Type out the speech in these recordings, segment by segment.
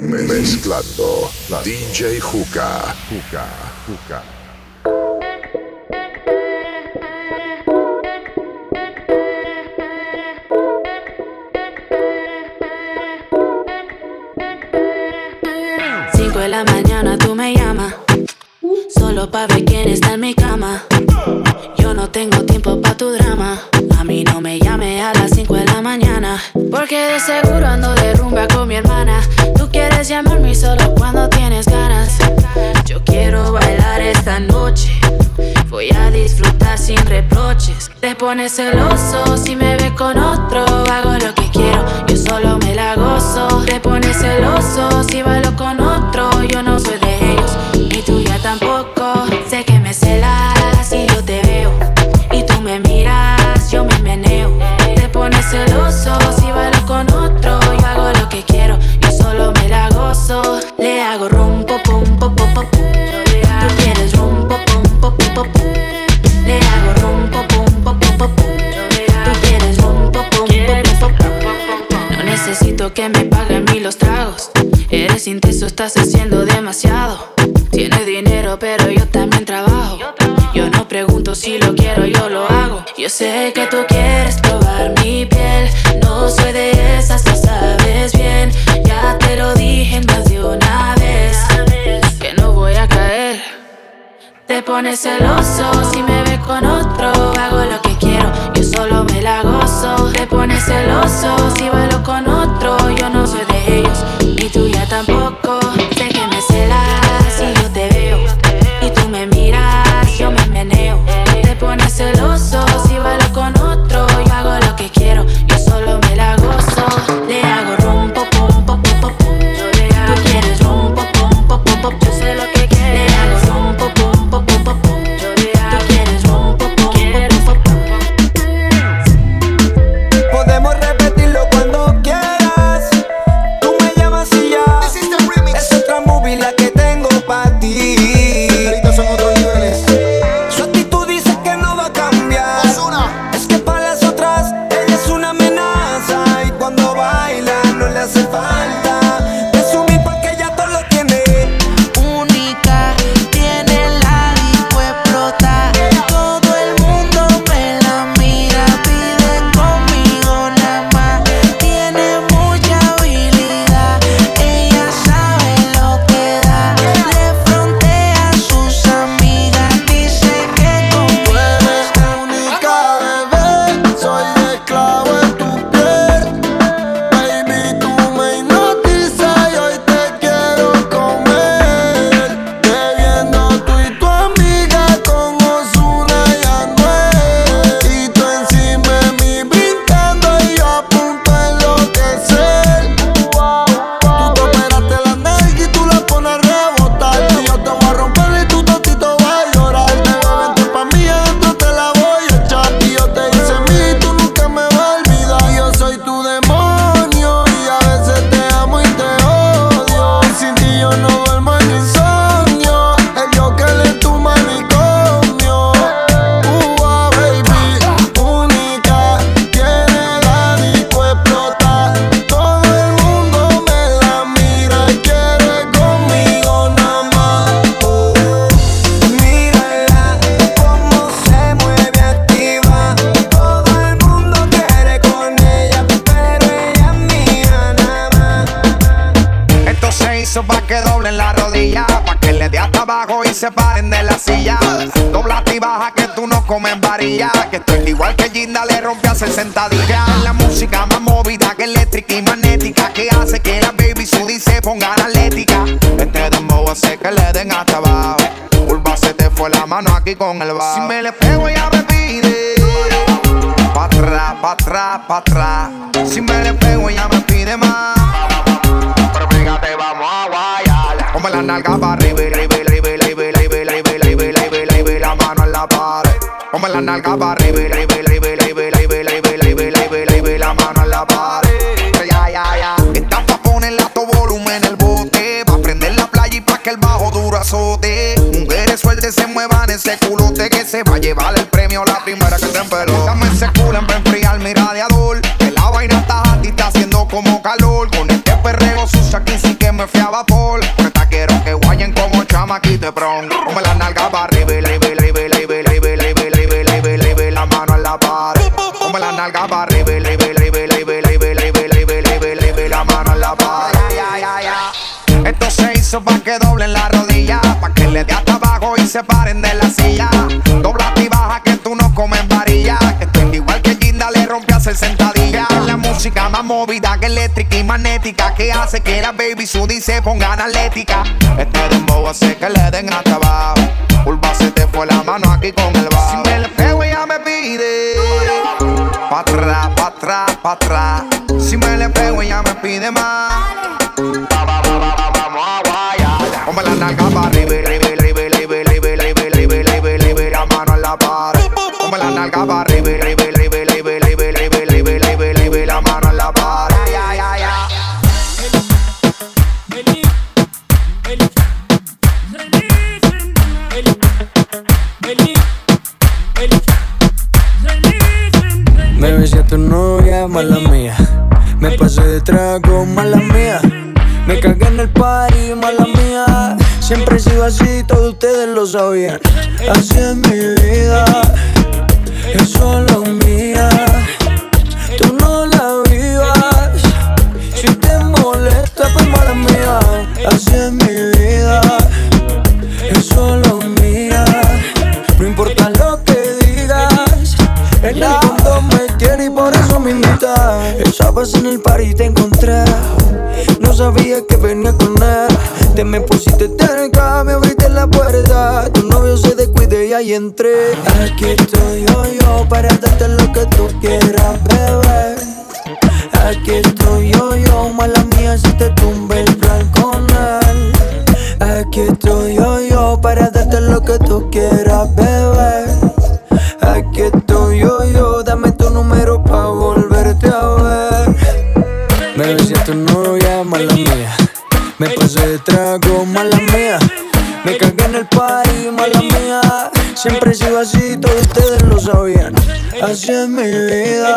Mezclando DJ Juca. Juca, Juca. pone celoso si me piso pa' que doblen la rodilla, pa' que le dé hasta abajo y se paren de la silla. Doblate y baja que tú no comes varilla, que estoy igual que Ginda le rompe a hacer sentadilla. La música más movida que eléctrica y magnética, que hace que la baby Sudi se ponga atlética. Este dembow hace que le den hasta abajo, curva se te fue la mano aquí con el bajo. Si me le pego ya me pide. Pa' atrás, pa' atrás, pa' atrás. Si me le pego, ya me pide más la nalga para arriba y arriba y arriba arriba arriba arriba arriba arriba la mano en la pared. Ponme la nalga para arriba y arriba arriba arriba arriba arriba arriba arriba arriba la mano en la pared. Ya, ya, ya. Estás pa' ponerle alto volumen el bote, pa' prender la playa y pa' que el bajo duro azote. Mujeres sueltas se muevan ese culote que se va a llevar el premio la primera que te empeló. Dame ese culo en enfriar mi radiador, que la vaina está y está haciendo como calor. Con este perreo sucia aquí sí que me fui a vapor como chamaquito pron. Como la nalga para arriba, libre, libre, libre, libre, libre, libre, libre, libre, la mano en la pared. Como la nalga para arriba, libre, libre, libre, libre, libre, libre, libre, libre, la mano en la pared. Esto se hizo pa' que doblen la rodilla, pa' que le dé hasta abajo y se paren de la silla. Dobla y baja que tú no comes varilla, que estoy igual que Ginda le rompe a hacer sentadilla. Movida que eléctrica y magnética que hace que la baby Sudi se ponga analética. Este dembow hace que le den hasta abajo. Pulva se te fue la mano aquí con el bajo. Si me le pego ella me pide pa' atrás, pa' atrás, pa' atrás. Si me le pego ella me pide más. Vamos a guayar. Ponme la nalga pa' arriba, arriba, arriba, arriba, arriba, arriba, arriba, arriba, arriba, la mano en la pared. Ponme la nalga pa' arriba, arriba, arriba, arriba, arriba, mala mía. Me pasé de trago, mala mía. Me cagué en el party, mala mía. Siempre he sido así, todos ustedes lo sabían. Así es mi vida, es solo mía. Tú no la vivas. Si te molesta, pues mala mía. Así es mi vez en el party te encontré, no sabía que venía con él. Te me pusiste cerca, me abriste la puerta. Tu novio se descuide y ahí entré. Aquí estoy yo, yo, para darte lo que tú quieras, bebé. Aquí estoy yo, yo, mala mía, si te tumbe el plan con él. Aquí estoy yo, yo, para darte lo que tú quieras, bebé. Haciendo mi vida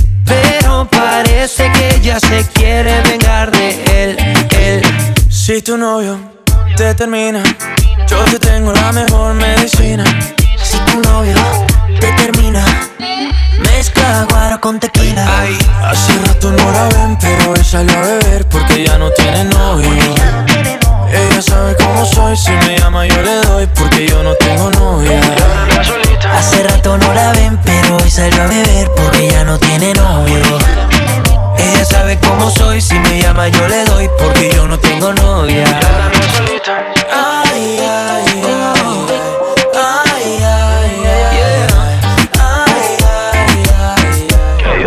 Pero parece que ella se quiere vengar de él, él. Si tu novio te termina, yo te tengo la mejor medicina. Si tu novio te termina, mezcla guaro con tequila. Hace rato no la ven, pero hoy salió a beber porque ya no tiene novio. Ella sabe cómo soy, si me llama yo le doy porque yo no tengo novia. Hace rato no la ven, pero hoy salió a beber porque ya no tiene novio. Ella sabe cómo soy, si me llama yo le doy porque yo no tengo novia. Ay, ay, ay, ay, ay, ay,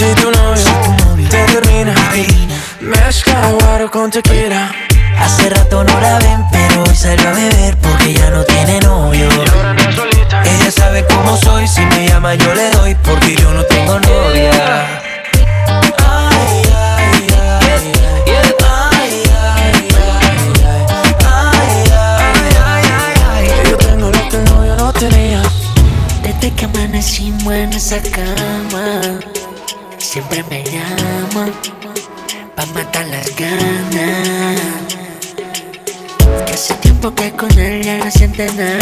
Si tu novio te termina, mezcla agua con tequila. Hace rato no la ven, pero hoy salió a beber porque ya no tiene novio. Ella sabe cómo soy, si me llama yo le doy porque yo no tengo novia. Ay ay ay Yo tengo lo que el novio no tenía. Desde que amanecí en esa casa ya no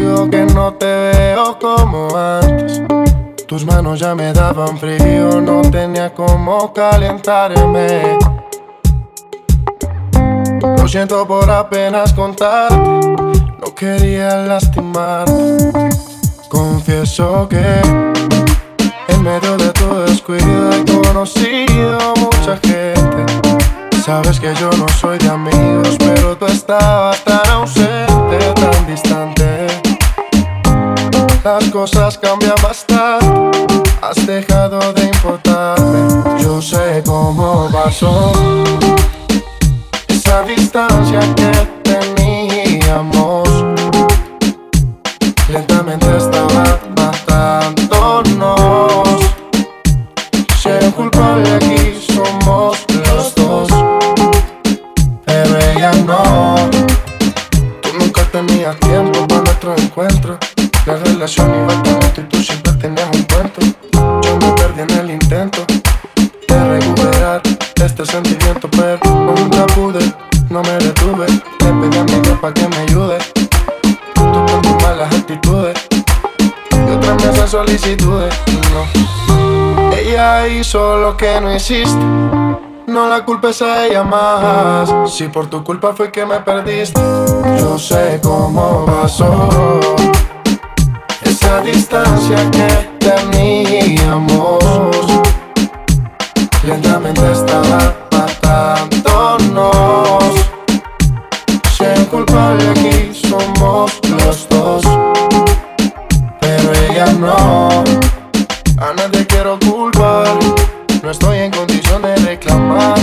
contigo, que no te veo como antes. Tus manos ya me daban frío, no tenía cómo calentarme. Lo siento por apenas contarte, no quería lastimarte. Confieso que en medio de tu descuido he conocido mucha gente. Sabes que yo no soy de amigos, pero tú estabas tan ausente, tan distante. Las cosas cambian bastante, has dejado de importarme. Yo sé cómo pasó esa distancia que teníamos. Lentamente estaba matándonos. Si un culpable aquí somos los dos Pero ella no Tú nunca tenías tiempo La relación iba lento y tú siempre tenías un cuento Yo me perdí en el intento De recuperar este sentimiento Pero nunca pude, no me detuve Le pedí a mi Dios pa' que me ayude Tú con tus malas actitudes Y otra me solicitudes No ella hizo lo que no hiciste. No la culpes a ella más. Si por tu culpa fue que me perdiste. Yo sé cómo pasó. Esa distancia que teníamos. Lentamente estaba matándonos. Si un culpable aquí somos los dos. Pero ella no. A nadie quiero culpar, no estoy en condición de reclamar.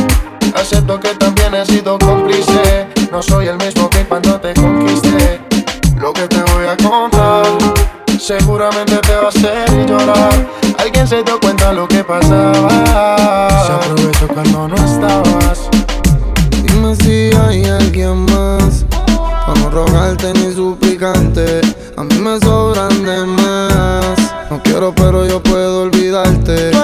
Acepto que también he sido cómplice, no soy el mismo que cuando te conquisté. Lo que te seguramente te va a hacer llorar. Alguien se dio cuenta lo que pasaba. Se aprovechó cuando no estabas. Dime si hay alguien más Para no rogarte ni suplicante A mí me sobran de más No quiero pero yo puedo olvidarte Tú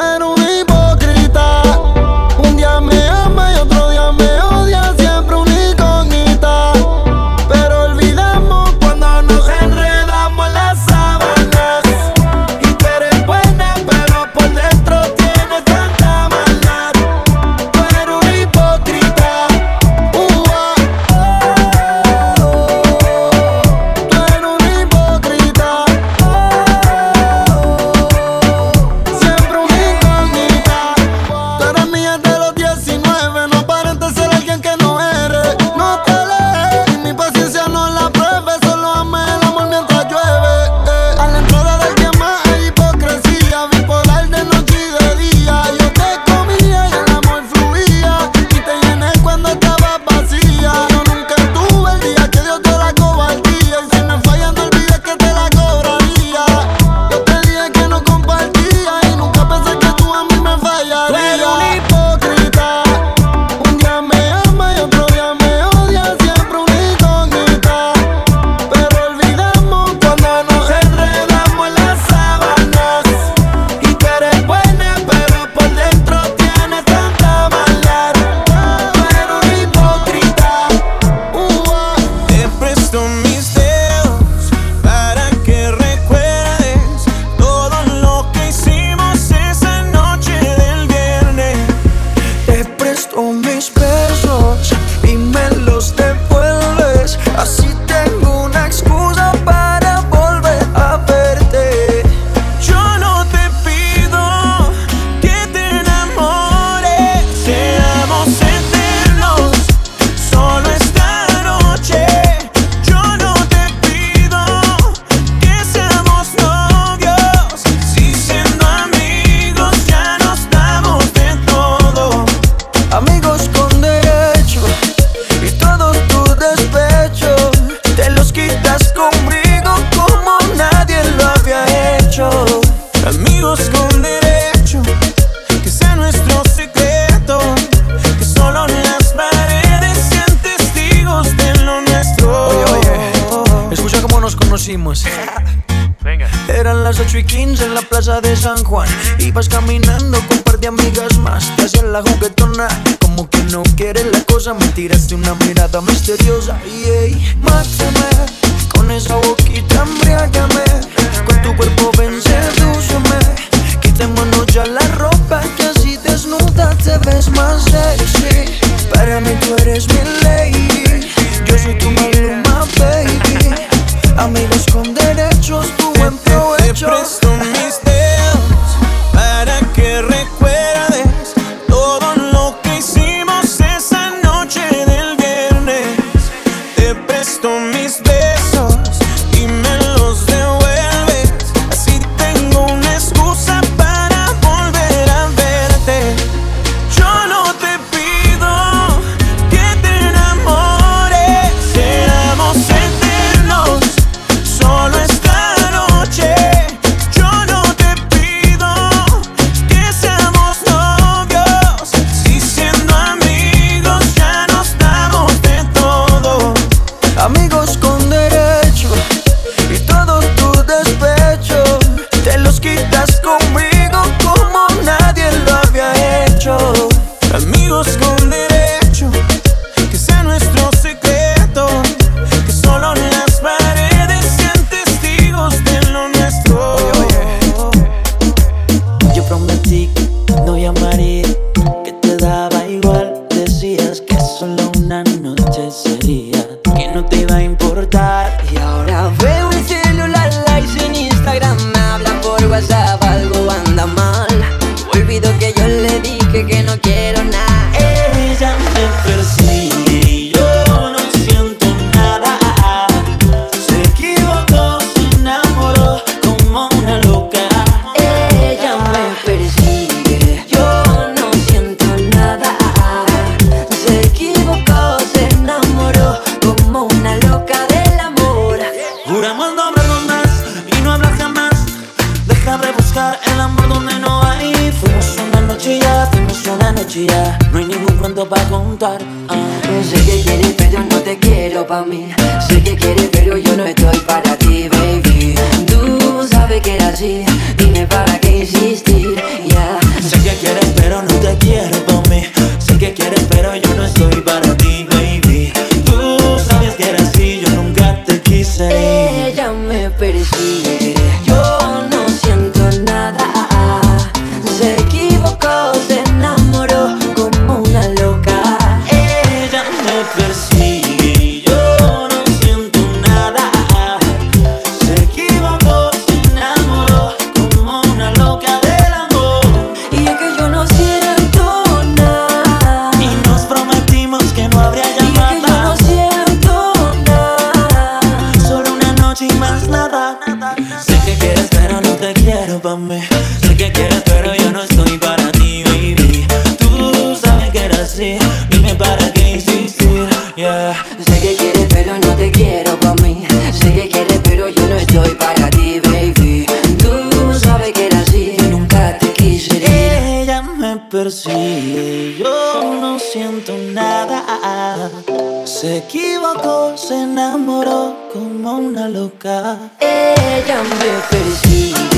San Juan. Ibas persigue, yo no siento nada. Se equivocó, se enamoró como una loca. Ella me persigue.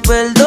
Dios me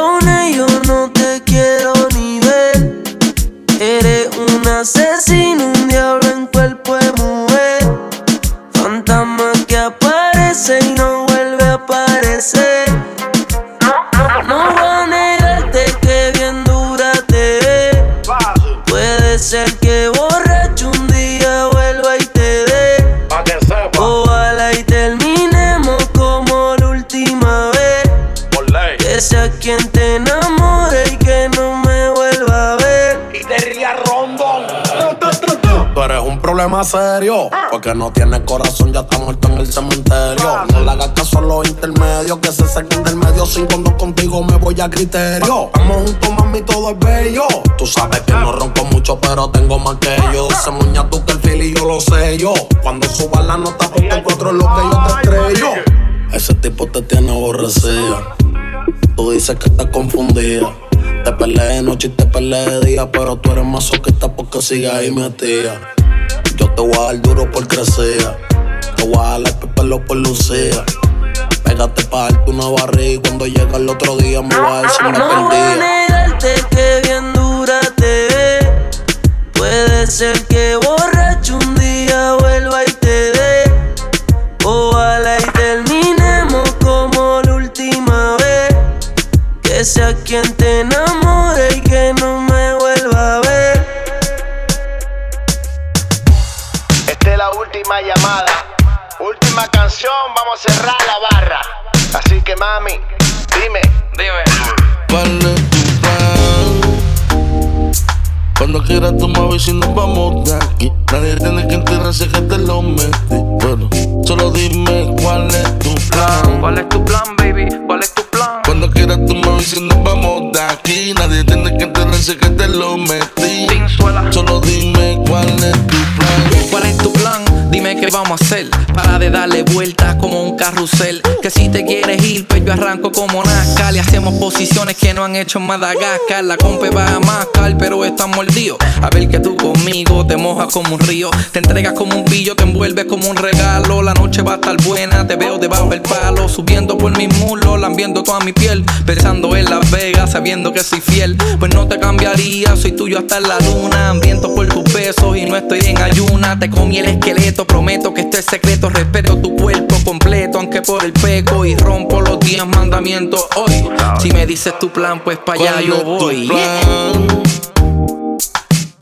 serio. Porque no tienes corazón, ya está muerto en el cementerio. No le hagas caso a los intermedios. Que se saquen del medio. Sin cuando contigo me voy a criterio. Estamos juntos, mami, todo es bello. Tú sabes que no ronco mucho, pero tengo más que yo. Se muña tú que el fili yo lo sé yo. Cuando suba la nota, cuatro es lo que yo te estrello. Ese tipo te tiene aborrecida. Tú dices que estás confundida. Te peleé de noche y te peleé de día, pero tú eres masoquista porque sigues ahí metida. Yo te voy a dar duro por crecer. Te voy a dar el pelo por lucía. Pégate pa' darte una barriga y cuando llega el otro día me voy a decir me No voy a negarte que bien dura te ve. Puede ser que borracho llamada. Última canción, vamos a cerrar la barra. Así que mami, dime. Dime. ¿Cuál es tu plan? Cuando quieras me avisas y nos vamos de aquí. Nadie tiene que enterarse que te lo metí. Pero solo dime cuál es tu Que si te quieres ir, pues yo arranco como NASCAR posiciones que no han hecho en Madagascar. La compa va a mascar, pero está mordido. A ver que tú conmigo te mojas como un río, te entregas como un pillo, te envuelves como un regalo. La noche va a estar buena, te veo debajo del palo, subiendo por mis muslos, lambiendo toda mi piel, pensando en Las Vegas, sabiendo que soy fiel. Pues no te cambiaría, soy tuyo hasta la luna, hambriento por tus besos y no estoy en ayuna. Te comí el esqueleto, prometo que esto es secreto, respeto tu cuerpo completo, aunque por el peco y rompo los diez mandamientos hoy. Si me dices tu plan, pues para allá ¿Cuál yo es tu voy. plan?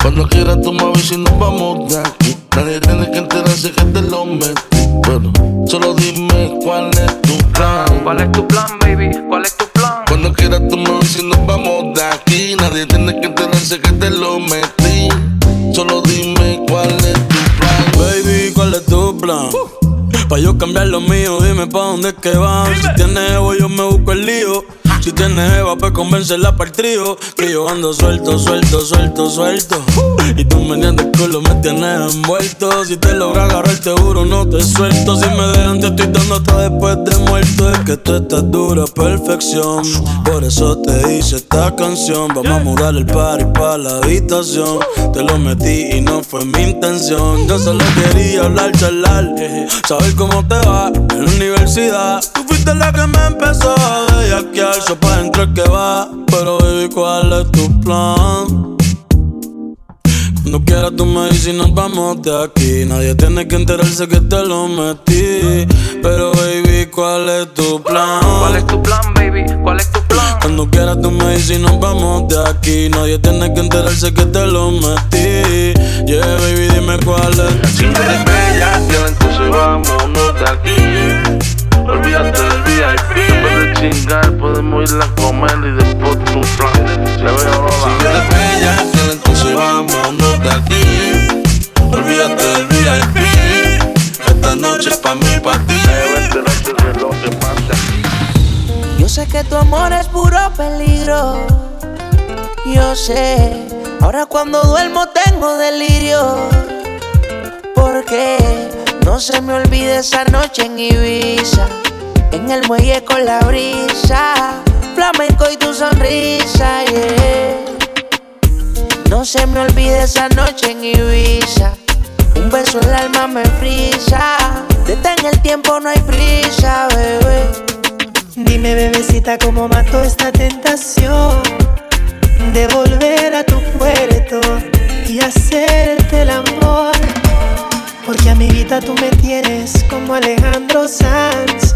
Cuando quieras tú me avisas y nos vamos de aquí. Nadie tiene que enterarse que te lo metí. Pero solo dime cuál es tu plan. ¿Cuál es tu plan, baby? ¿Cuál es tu plan? Cuando quieras tú me avisas y nos vamos de aquí. Nadie tiene que enterarse que te lo metí. Solo dime cuál es tu plan. Baby, ¿cuál es tu plan? Pa' yo cambiar lo mío, dime pa' dónde es que van. Si tienes ego, yo me busco el lío. Si tienes Eva, pues convencerla para el trío. Que ando suelto, suelto, suelto, suelto. Y tú me de culo, me tienes envuelto. Si te logras agarrar, te juro, no te suelto. Si me dejan, te estoy dando hasta después de muerto. Es que tú estás dura, perfección. Por eso te hice esta canción. Vamos a mudar el party pa' la habitación. Te lo metí y no fue mi intención. Yo solo quería hablar, charlar. Saber cómo te va en la universidad. Tú fuiste la que me empezó a bellaquear. Pa' dentro es que va. Pero baby, ¿cuál es tu plan? Cuando quieras tú me dices y nos vamos de aquí. Nadie tiene que enterarse que te lo metí. Pero baby, ¿cuál es tu plan? ¿Cuál es tu plan, baby? ¿Cuál es tu plan? Cuando quieras tú me dices y nos vamos de aquí. Nadie tiene que enterarse que te lo metí. Yeah, baby, dime cuál es. Si eres bella, entonces vámonos de aquí. Olvídate del VIP. Chingar, podemos ir a comer y después un plan. Se ve o Si eres bella, entonces vámonos de aquí. Olvídate del VIP. Esta noche es pa' mí, pa' ti. Lo que pasa. Yo sé que tu amor es puro peligro. Yo sé, ahora cuando duermo tengo delirio. Porque no se me olvide esa noche en Ibiza. En el muelle con la brisa. Flamenco y tu sonrisa, yeah. No se me olvide esa noche en Ibiza. Un beso en el alma me frisa. Detén el tiempo, no hay prisa, bebé. Dime, bebecita, cómo mato esta tentación de volver a tu puerto y hacerte el amor. Porque amiguita, tú me tienes como Alejandro Sanz.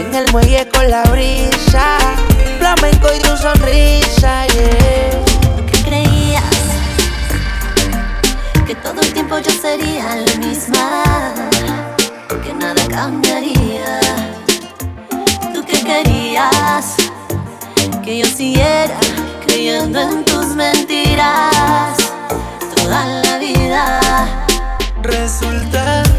En el muelle con la brisa. Flamenco y tu sonrisa, yeah. ¿Qué creías? Que todo el tiempo yo sería la misma. Que nada cambiaría. ¿Tú qué querías? Que yo siguiera creyendo en tus mentiras. Toda la vida. Resulta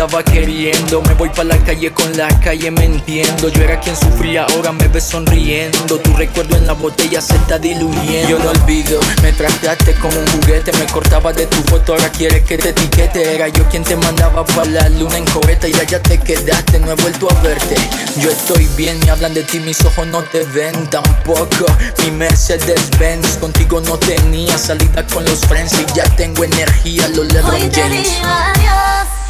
estaba queriendo. Me voy pa' la calle con la calle me entiendo. Yo era quien sufría, ahora me ves sonriendo. Tu recuerdo en la botella se está diluyendo. Yo no olvido, me trataste como un juguete Me cortaba de tu foto, ahora quieres que te etiquete. Era yo quien te mandaba pa' la luna en coheta Y allá te quedaste, no he vuelto a verte. Yo estoy bien, me hablan de ti, mis ojos no te ven tampoco. Mi Mercedes Benz, contigo no tenía salida con los friends Y ya tengo energía, los LeBron James adiós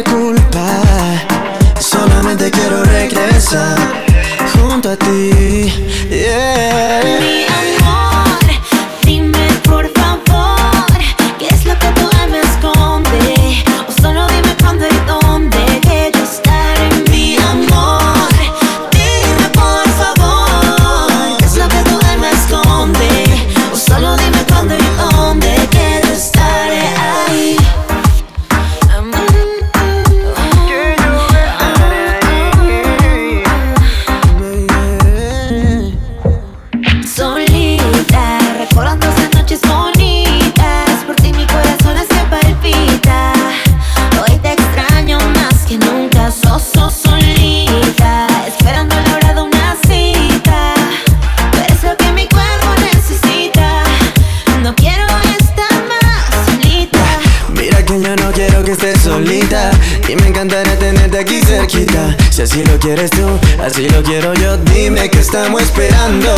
culpa. Solamente quiero regresar junto a ti. quieres tú, así lo quiero yo. Dime que estamos esperando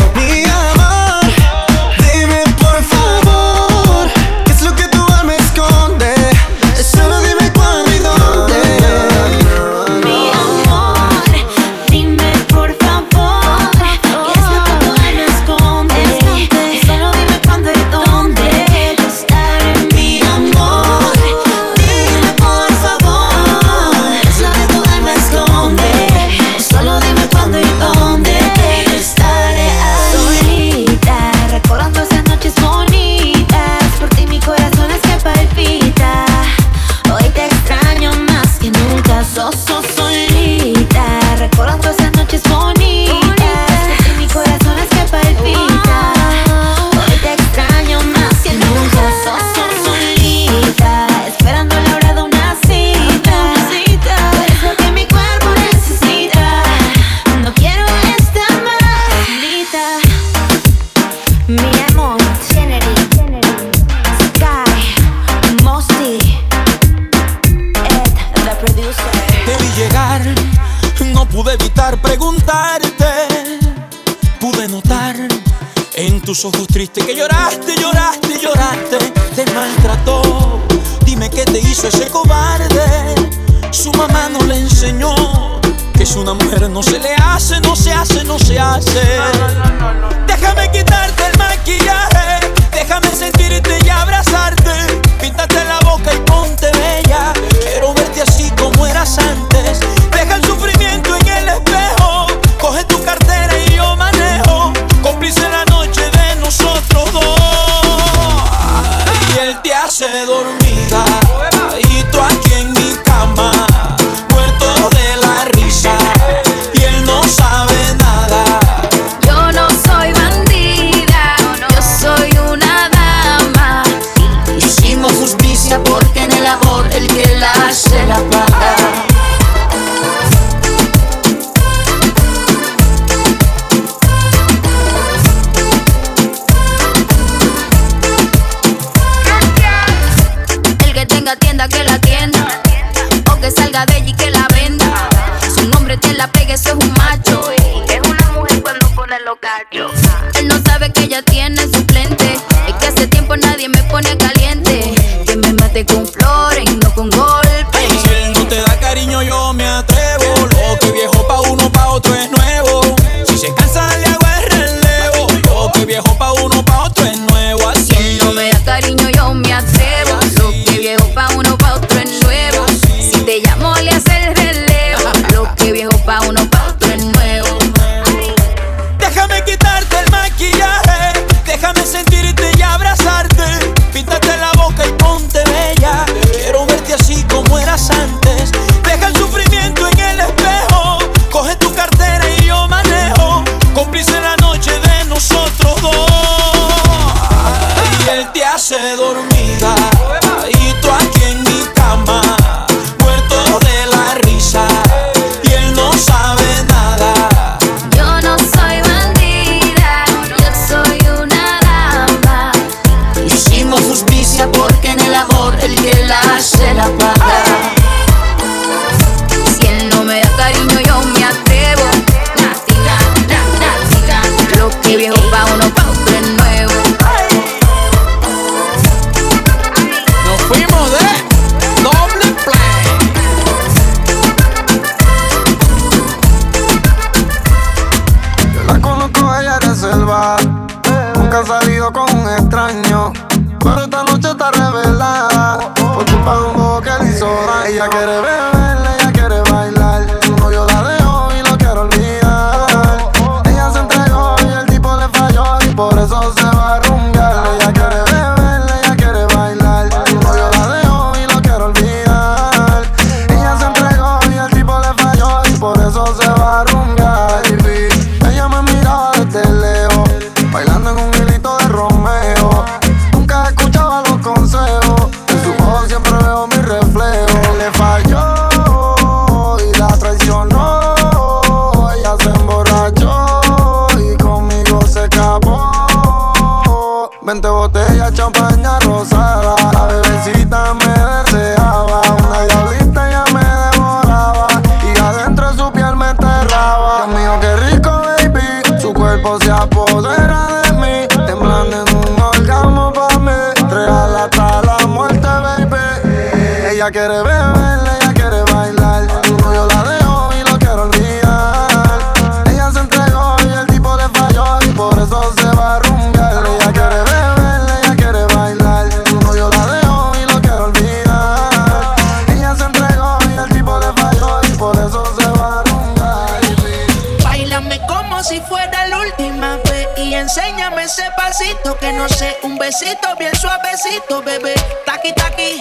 20 botellas, champaña rosada. La bebecita me deseaba, una diablita ya me devoraba. Y adentro su piel me enterraba. Dios mío, qué rico, baby. Su cuerpo se apodera de mí, temblando en un orgasmo para mí. Real hasta la muerte, baby. Ella quiere ver bien suavecito, bebé. Taqui, taqui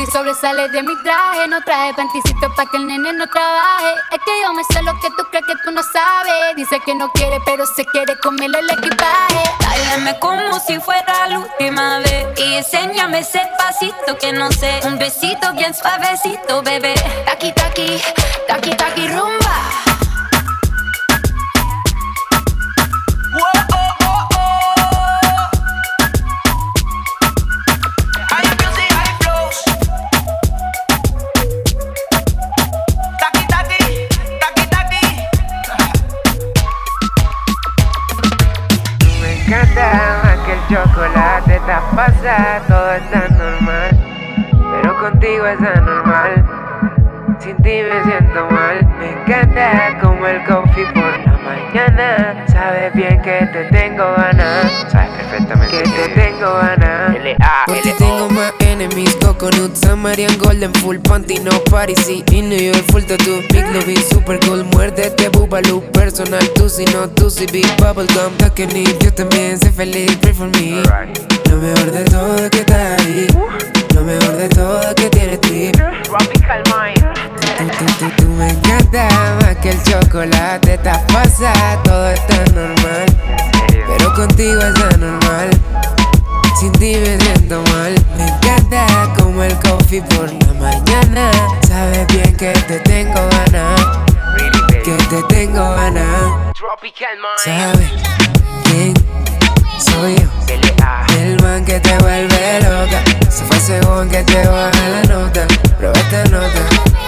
Booty sobresale de mi traje, no traje panticito pa' que el nene no trabaje. Es que yo me sé lo que tú crees que tú no sabes. Dice que no quiere, pero se quiere comerle el equipaje. Báilame como si fuera la última vez Y enséñame ese pasito que no sé Un besito bien suavecito, bebé Taqui taqui, taqui taqui rumba. Está pasa, todo está normal. Pero contigo es anormal. Sin ti me siento mal. Me encanta como el coffee por la mañana. Sabes bien que te tengo ganas. Sabes perfectamente que te tengo ganas. Porque tengo más enemies Coconut, Samarian Golden Full Panty, no party Sí, y New York full tattoo Big Levy, super cool Muérdete, Bubaloo Personal, tú si no, tú si Big Bubblegum Takeni, yo también sé feliz Pray for me. Lo mejor de todo es que estás ahí Lo mejor de todo es que tienes ti. Tú, tú, tú, me encanta más que el chocolate Estás pasada, todo está normal. Pero contigo es anormal Sin ti me siento mal por la mañana. Sabes bien que te tengo ganas. Que te tengo ganas. ¿Sabes quién soy yo? El man que te vuelve loca. Se fue según que te baja la nota. Prueba esta nota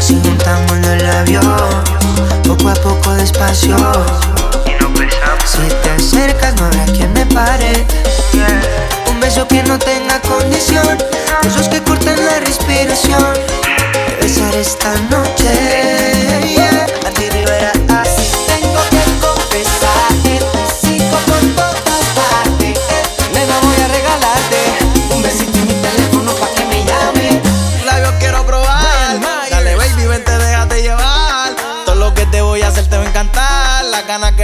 Si juntamos en el avión Poco a poco despacio. Si te acercas no habrá quien me pare. Un beso que no tenga condición Besos que cortan la respiración. Te besaré esta noche.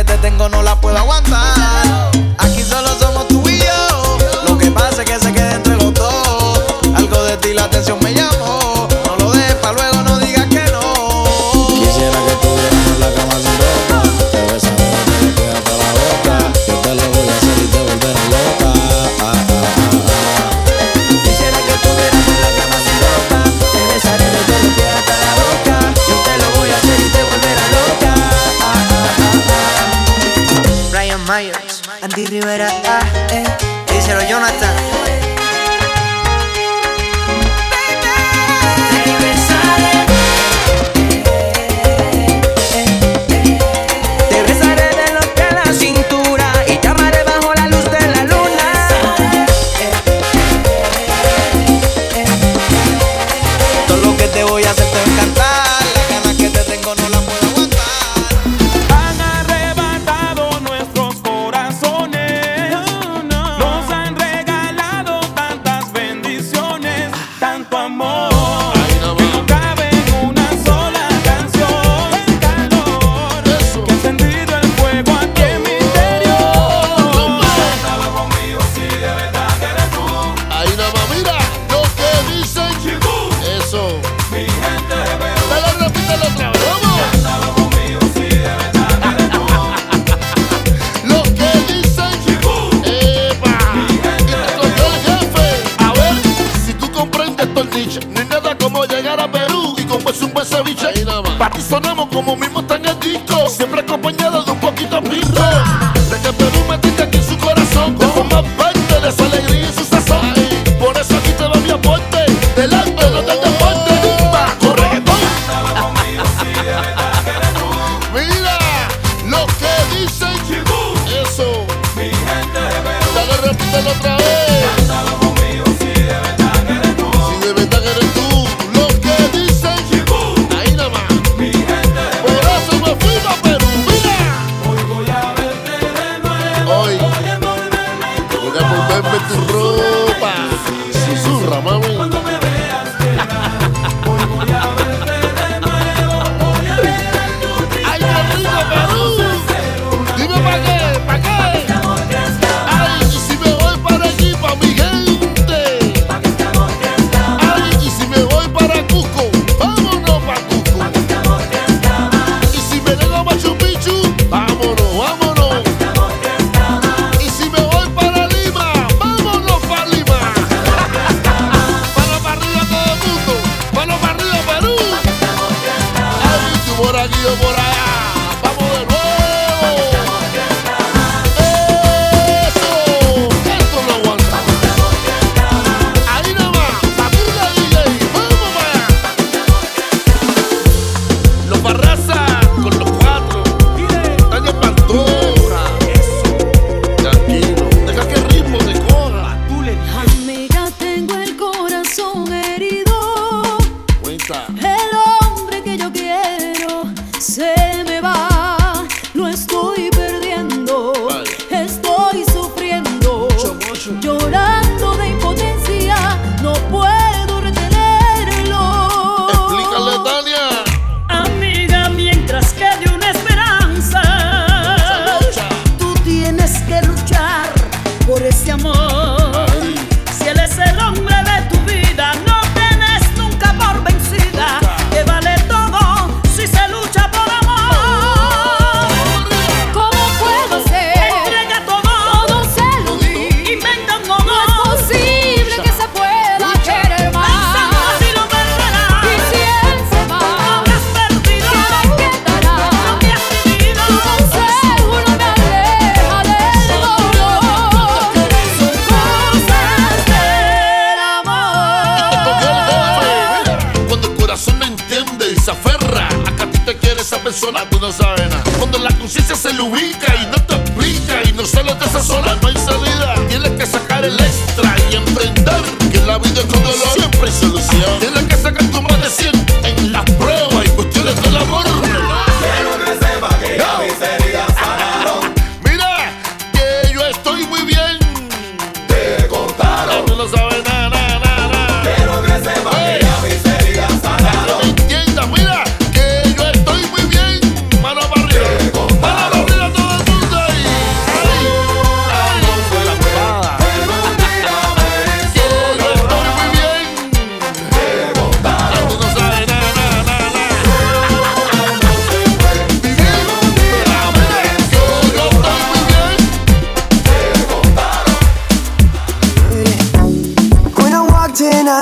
te tengo no la puedo aguantar.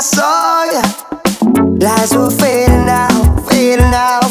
Saw ya. Lights were fading out, fading out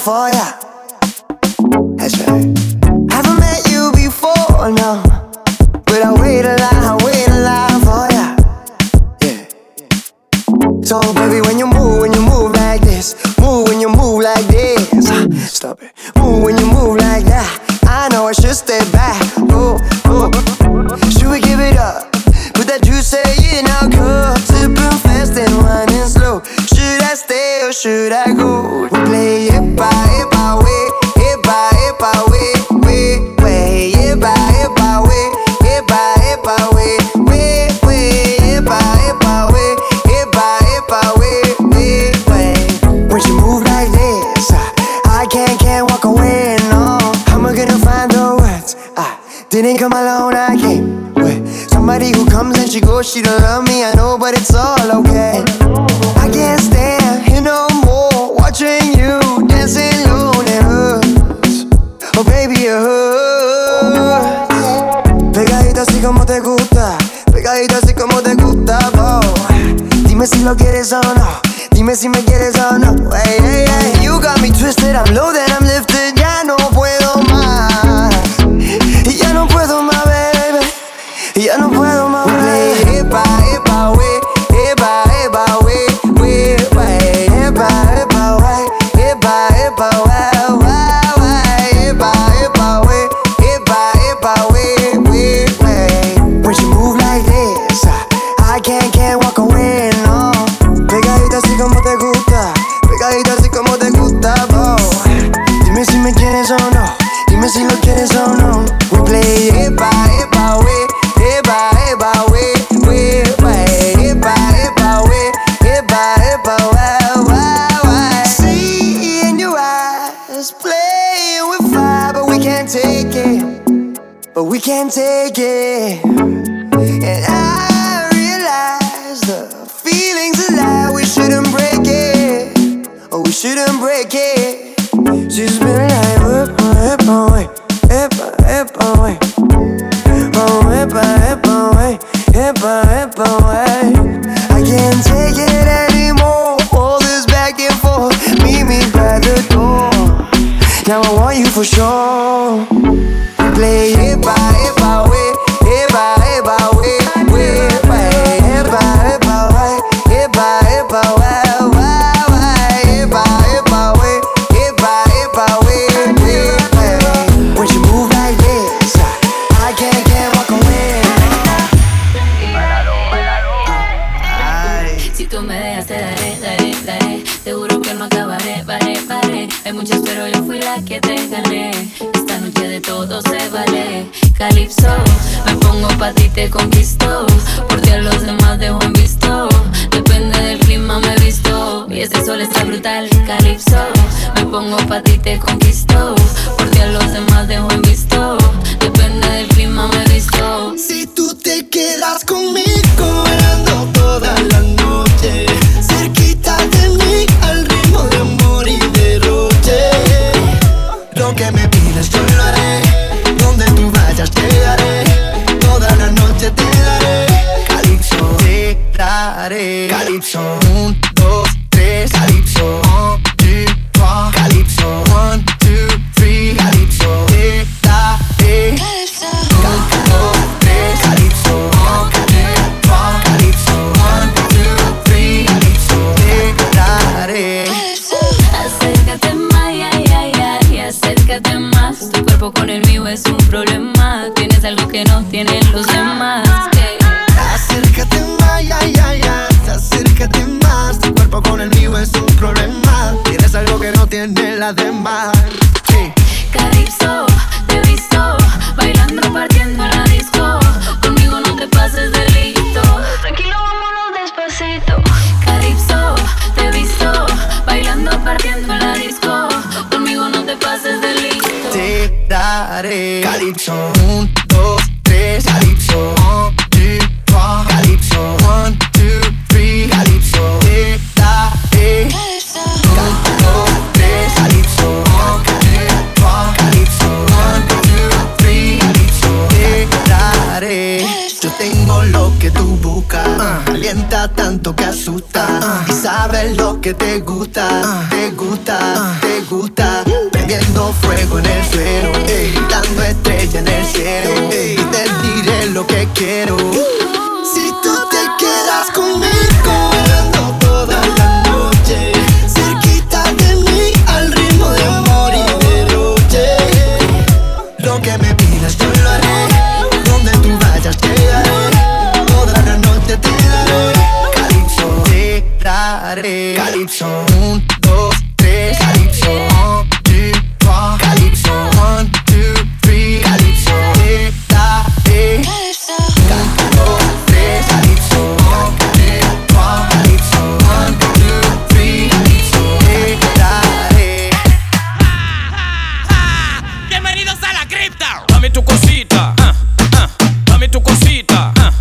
Dame tu cosita, ah, ah, dame tu cosita, ah,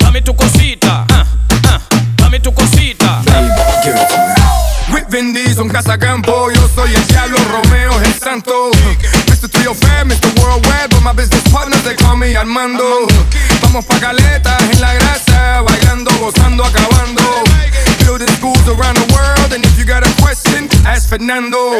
dame tu cosita, ah, ah, tu Vin Diesel en Casa Campo, yo soy el diablo, Romeo es el santo. Mr. Trio Fam, Mr. Worldwide, but my business partners they call me Armando. Vamos pa' caletas en la grasa, bailando, gozando, acabando. Building schools around the world, and if you got a question, ask Fernando.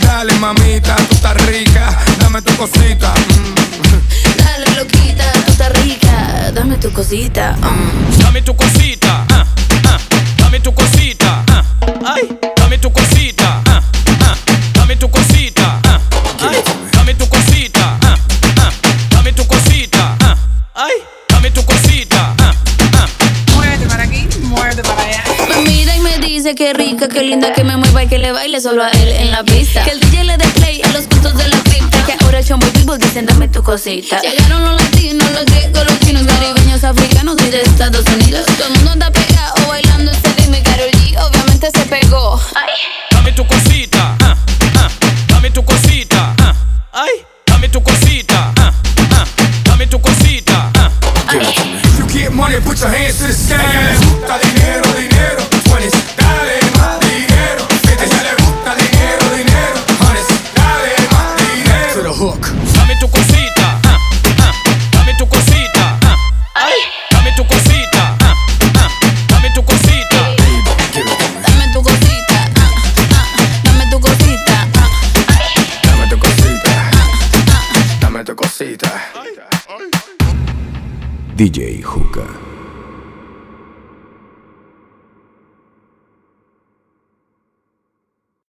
Dale mamita, tú estás rica, dame tu cosita. mm. Dale, loquita, tú estás rica. Dame tu cosita. mm. Dame tu cosita, ah, ah, dame tu cosita, ah, ay, dame tu cosita, dice que rica, que linda, que me mueva y que le baile solo a él en la pista. Que el DJ le dé play a los puntos de la cripta. Que ahora el chombo y dicen dame tu cosita. Llegaron los latinos, los griegos, los chinos, caribeños, africanos y de Estados Unidos. Todo el mundo anda pegado bailando este ritmo y Karol G obviamente se pegó. Ay. Dame tu cosita, ah, ah, dame tu cosita, ah, ay, dame tu cosita, ah, ah, dame tu cosita, ah. If you get money, put your hands to the sky. Dinero. DJ Juca.